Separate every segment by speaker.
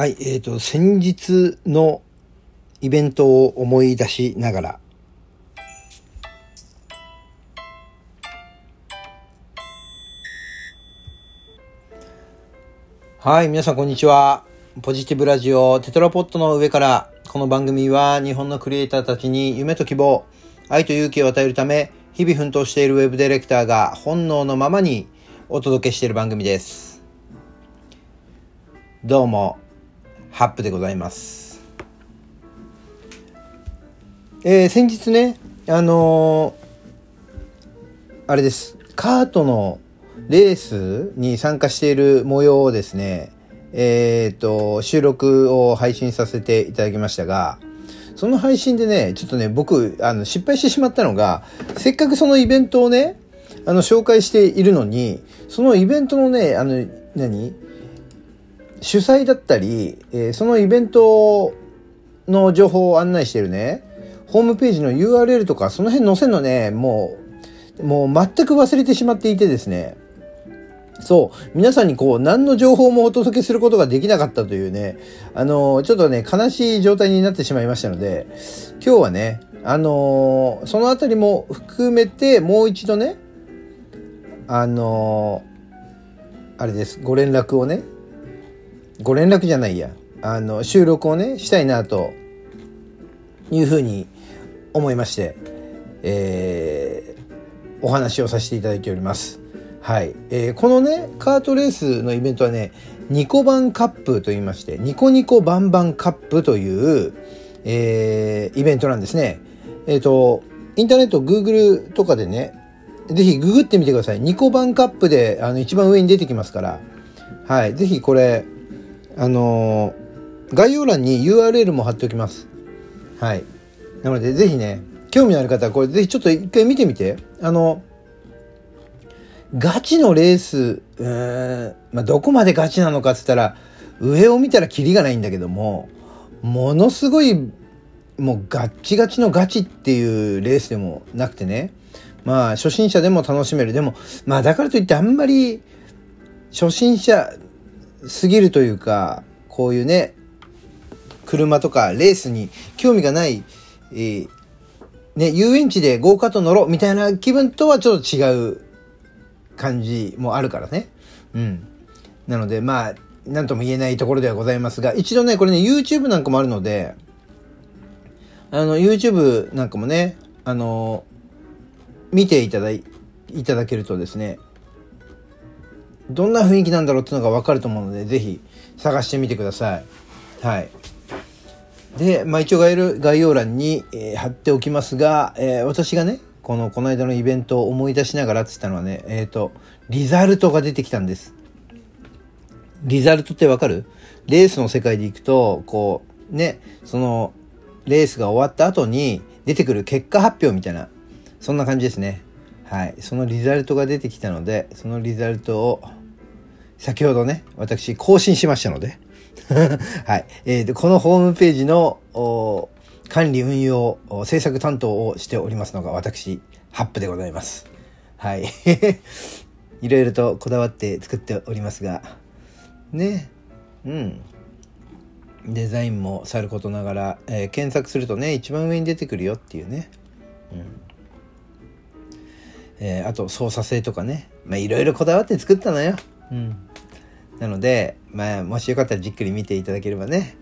Speaker 1: はい、えっ、と、先日のイベントを思い出しながら、はい、皆さんこんにちは。ポジティブラジオテトラポットの上から、この番組は日本のクリエイターたちに夢と希望、愛と勇気を与えるため、日々奮闘しているウェブディレクターが本能のままにお届けしている番組です。どうも、ハップでございます。えー先日ね、あのーあれです。カートのレースに参加している模様をですね、えっ、と、収録を配信させていただきましたが、その配信でね、ちょっとね、僕、あの、失敗してしまったのが、せっかくそのイベントをね、あの、紹介しているのに、そのイベントのね、あの、何？主催だったり、えそのイベントの情報を案内してるね、ホームページの URL とか、その辺載せるのね、もう、もう全く忘れてしまっていてですね、そう、皆さんにこう、何の情報もお届けすることができなかったというね、あの、ちょっとね、悲しい状態になってしまいましたので、今日はね、あのそのあたりも含めて、もう一度ね、あのあれです、ご連絡をね、ご連絡じゃないや、あの、収録をね、したいなというふうに思いまして、えーお話をさせていただいております。はい。えーこのね、カートレースのイベントはね、ニコバンカップと言いまして、ニコニコバンバンカップという、えーイベントなんですね。えっ、と、インターネット、Google とかでね、ぜひググってみてください。ニコバンカップで、あの、一番上に出てきますから、はい。ぜひこれ、あの概要欄に URL も貼っておきます。はい。なので、ぜひね、興味のある方はこれぜひちょっと一回見てみて。あの、ガチのレース、うーん、まあ、どこまでガチなのかって言ったら、上を見たらキリがないんだけども、ものすごい、もうガッチガチのガチっていうレースでもなくてね、まあ、初心者でも楽しめる。でも、まあ、だからといってあんまり、初心者すぎるというか、こういうね、車とかレースに興味がない、えーね、遊園地でゴーカート乗ろうみたいな気分とはちょっと違う感じもあるからね。うん。なので、まあ、なんとも言えないところではございますが、一度ね、これね、YouTube なんかもあるので、あの、YouTube なんかもね、あの、見ていただい、いただけるとですね、どんな雰囲気なんだろうっていうのがわかると思うので、ぜひ探してみてください。はい。で、まあ一応概要概要欄に、えー貼っておきますが、えー私がね、この、この間のイベントを思い出しながらって言ったのはね、えっ、と、リザルトが出てきたんです。リザルトってわかる？レースの世界でいくと、こう、ね、その、レースが終わった後に出てくる結果発表みたいな、そんな感じですね。はい。そのリザルトが出てきたので、そのリザルトを、先ほどね、私更新しましたので、はい。えーで、このホームページのお管理運用、制作担当をしておりますのが私、ハップでございます。はい。いろいろとこだわって作っておりますが、ね。うん。デザインもさることながら、えー検索するとね、一番上に出てくるよっていうね。うんえーあと操作性とかねまあいろいろこだわって作ったのよ。うん、なのでまあもしよかったらじっくり見ていただければね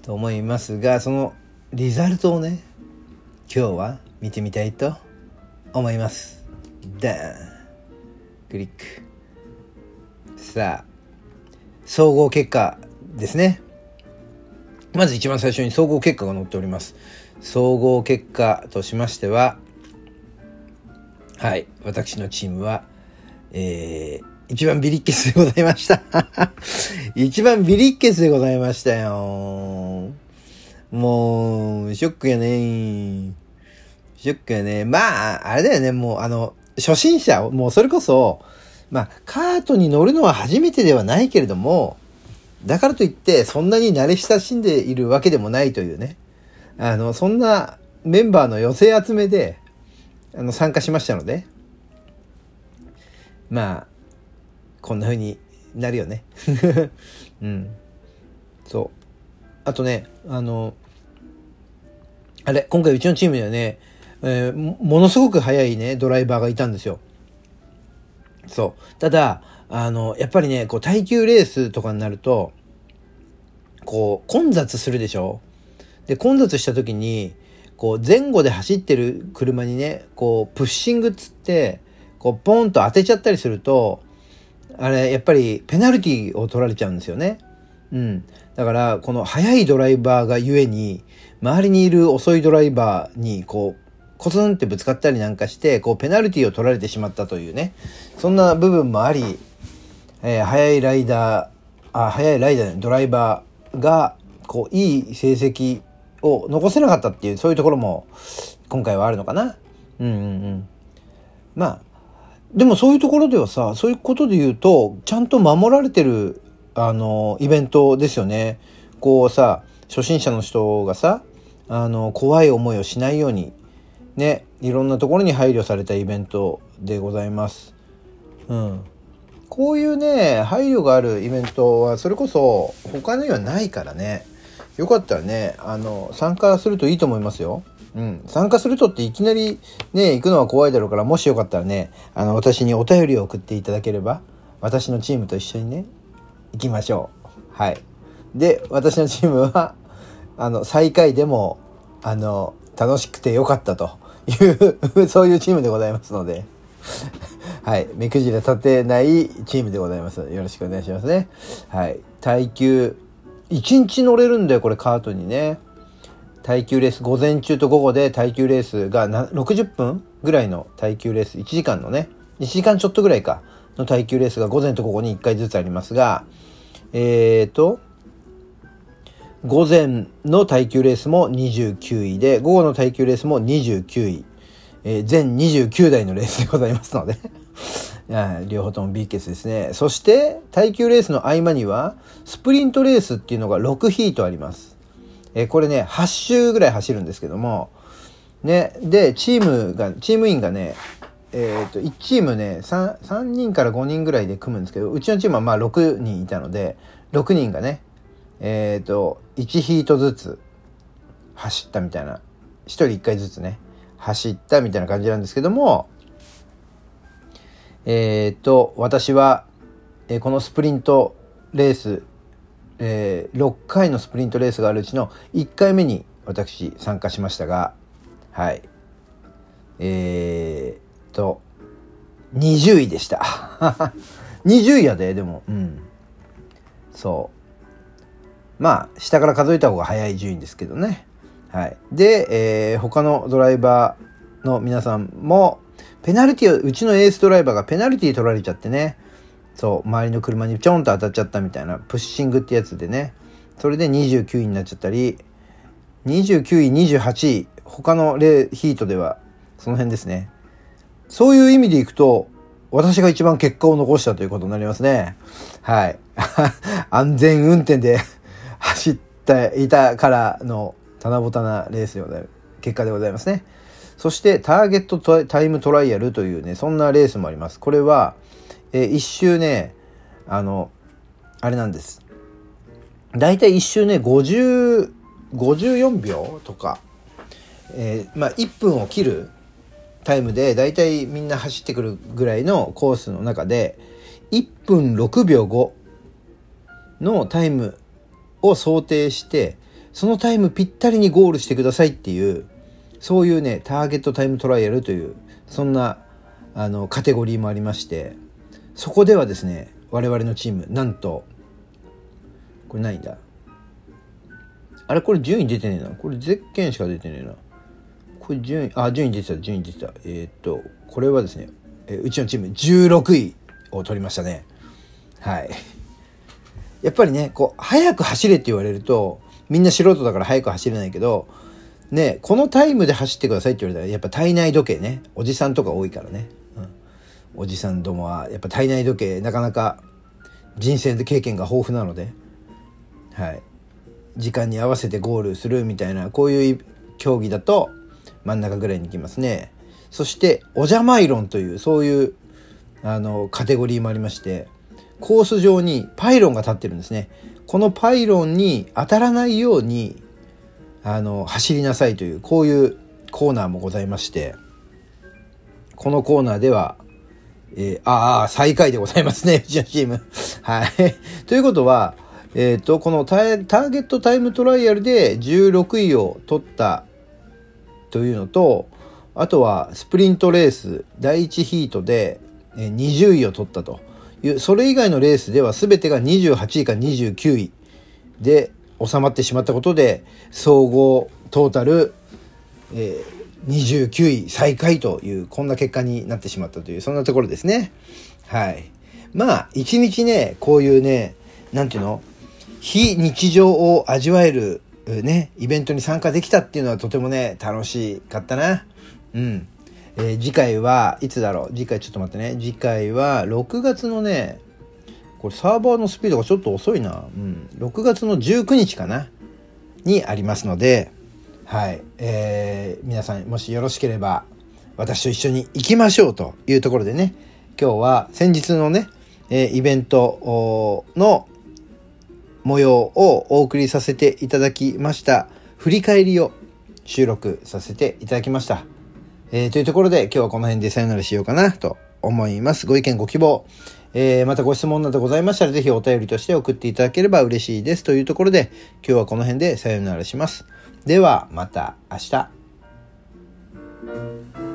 Speaker 1: と思いますがそのリザルトをね今日は見てみたいと思います。ダーンクリックさあ総合結果ですね。まず一番最初に総合結果が載っております。総合結果としましては、はい。私のチームは、えー、一番ビリッケスでございました。一番ビリッケスでございましたよ。もう、ショックやね。ショックやね。まあ、あれだよね。もう、あの、初心者、もうそれこそ、まあ、カートに乗るのは初めてではないけれども、だからといって、そんなに慣れ親しんでいるわけでもないというね。あの、そんなメンバーの寄せ集めで、あの、参加しましたので、まあ、こんな風になるよね。うん。そうあとねあのあれ今回うちのチームではね、えーものすごく速いねドライバーがいたんですよそうただあのやっぱりねこう耐久レースとかになるとこう混雑するでしょ？で混雑した時にこう前後で走ってる車にねこうプッシングっつってこうポンと当てちゃったりするとあれやっぱりペナルティを取られちゃうんですよね。うん、だからこの速いドライバーがゆえに周りにいる遅いドライバーにこうコツンってぶつかったりなんかしてこうペナルティを取られてしまったというねそんな部分もあり、えー速いライダーあ速いライダーねドライバーがこういい成績を残せなかったっていうそういうところも今回はあるのかな。うんうんうん、まあでもそういうところではさそういうことで言うとちゃんと守られてるあのイベントですよね。こうさ初心者の人がさあの怖い思いをしないようにねいろんなところに配慮されたイベントでございます。うん、こういうね配慮があるイベントはそれこそ他にはないからねよかったらねあの参加するといいと思いますよ。うん、参加するとっていきなりね行くのは怖いだろうからもしよかったらねあの私にお便りを送っていただければ私のチームと一緒にね行きましょう。はい。で私のチームはあの最下位でもあの楽しくてよかったという そういうチームでございますので。はい。目くじら立てないチームでございます。よろしくお願いしますね。はい。耐久。1日乗れるんだよ、これカートにね。耐久レース、午前中と午後で耐久レースが60分ぐらいの耐久レース、1時間のね、1時間ちょっとぐらいか、の耐久レースが午前と午後に1回ずつありますが、えーと、午前の耐久レースも29位で、午後の耐久レースも29位。えー全29台のレースでございますので 両方とも B ケースですね。そして、耐久レースの合間には、スプリントレースっていうのが6ヒートあります。えーこれね、8周ぐらい走るんですけども、ね、で、チームが、チーム員がね、えっ、と、1チームね3、3人から5人ぐらいで組むんですけど、うちのチームはまあ6人いたので、6人がね、えっ、と、1ヒートずつ走ったみたいな、1人1回ずつね、走ったみたいな感じなんですけども、えっ、と、私は、えこのスプリントレース、えー6回のスプリントレースがあるうちの1回目に私参加しましたが、はい。えー、と、20位でした。20位やで、でも、うん。そう。まあ、下から数えた方が早い順位ですけどね。はい。で、えー他のドライバーの皆さんも、ペナルティを、うちのエースドライバーがペナルティ取られちゃってね。そう、周りの車にちょんと当たっちゃったみたいな、プッシングってやつでね。それで29位になっちゃったり、29位、28位、他のレーヒートでは、その辺ですね。そういう意味でいくと、私が一番結果を残したということになりますね。はい。安全運転で 走っていたからの棚ぼたなレースでござい結果でございますね。そしてターゲットタイムトライアルというね、そんなレースもあります。これは、えー一周ね、あの、あれなんです。だいたい一周ね、50、54秒とか、えーまあ1分を切るタイムでだいたいみんな走ってくるぐらいのコースの中で1分6秒5のタイムを想定してそのタイムぴったりにゴールしてくださいっていうそういうねターゲットタイムトライアルというそんなあのカテゴリーもありましてそこではですね我々のチームなんとこれないんだ。あれこれ順位出てねえな。これゼッケンしか出てねえな。これ順位あ順位出てた順位出てた。えーっとこれはですね、えーうちのチーム16位を取りましたね。はい。やっぱりねこう早く走れって言われるとみんな素人だから早く走れないけどねこのタイムで走ってくださいって言われたらやっぱ体内時計ねおじさんとか多いからね、おじさんどもはやっぱ体内時計なかなか人生で経験が豊富なのではい時間に合わせてゴールするみたいなこういう競技だと真ん中ぐらいに行きますねそしてお邪魔イロンというそういうあのカテゴリーもありましてコース上にパイロンが立ってるんですね。このパイロンに当たらないように、あの、走りなさいという、こういうコーナーもございまして、このコーナーでは、えー、ああ、最下位でございますね、うちのチーム。はい。ということは、えっ、ー、と、このターゲットタイムトライアルで16位を取ったというのと、あとはスプリントレース第1ヒートで20位を取ったという、それ以外のレースでは全てが28位か29位で収まってしまったことで、総合トータル、えー、29位最下位という、こんな結果になってしまったという、そんなところですね。はい。まあ、一日ね、こういうね、なんていうの？非日常を味わえるね、イベントに参加できたっていうのはとてもね、楽しかったな。うん。えー、次回はいつだろう？次回ちょっと待ってね。次回は6月のね、これサーバーのスピードがちょっと遅いな。うん。6月の19日かな？にありますので、はい。えー、皆さんもしよろしければ私と一緒に行きましょうというところでね、今日は先日のね、え、イベントの模様をお送りさせていただきました。振り返りを収録させていただきました。えー、というところで今日はこの辺でさよならしようかなと思います。ご意見ご希望、えー、またご質問などございましたらぜひお便りとして送っていただければ嬉しいです。というところで今日はこの辺でさよならします。ではまた明日。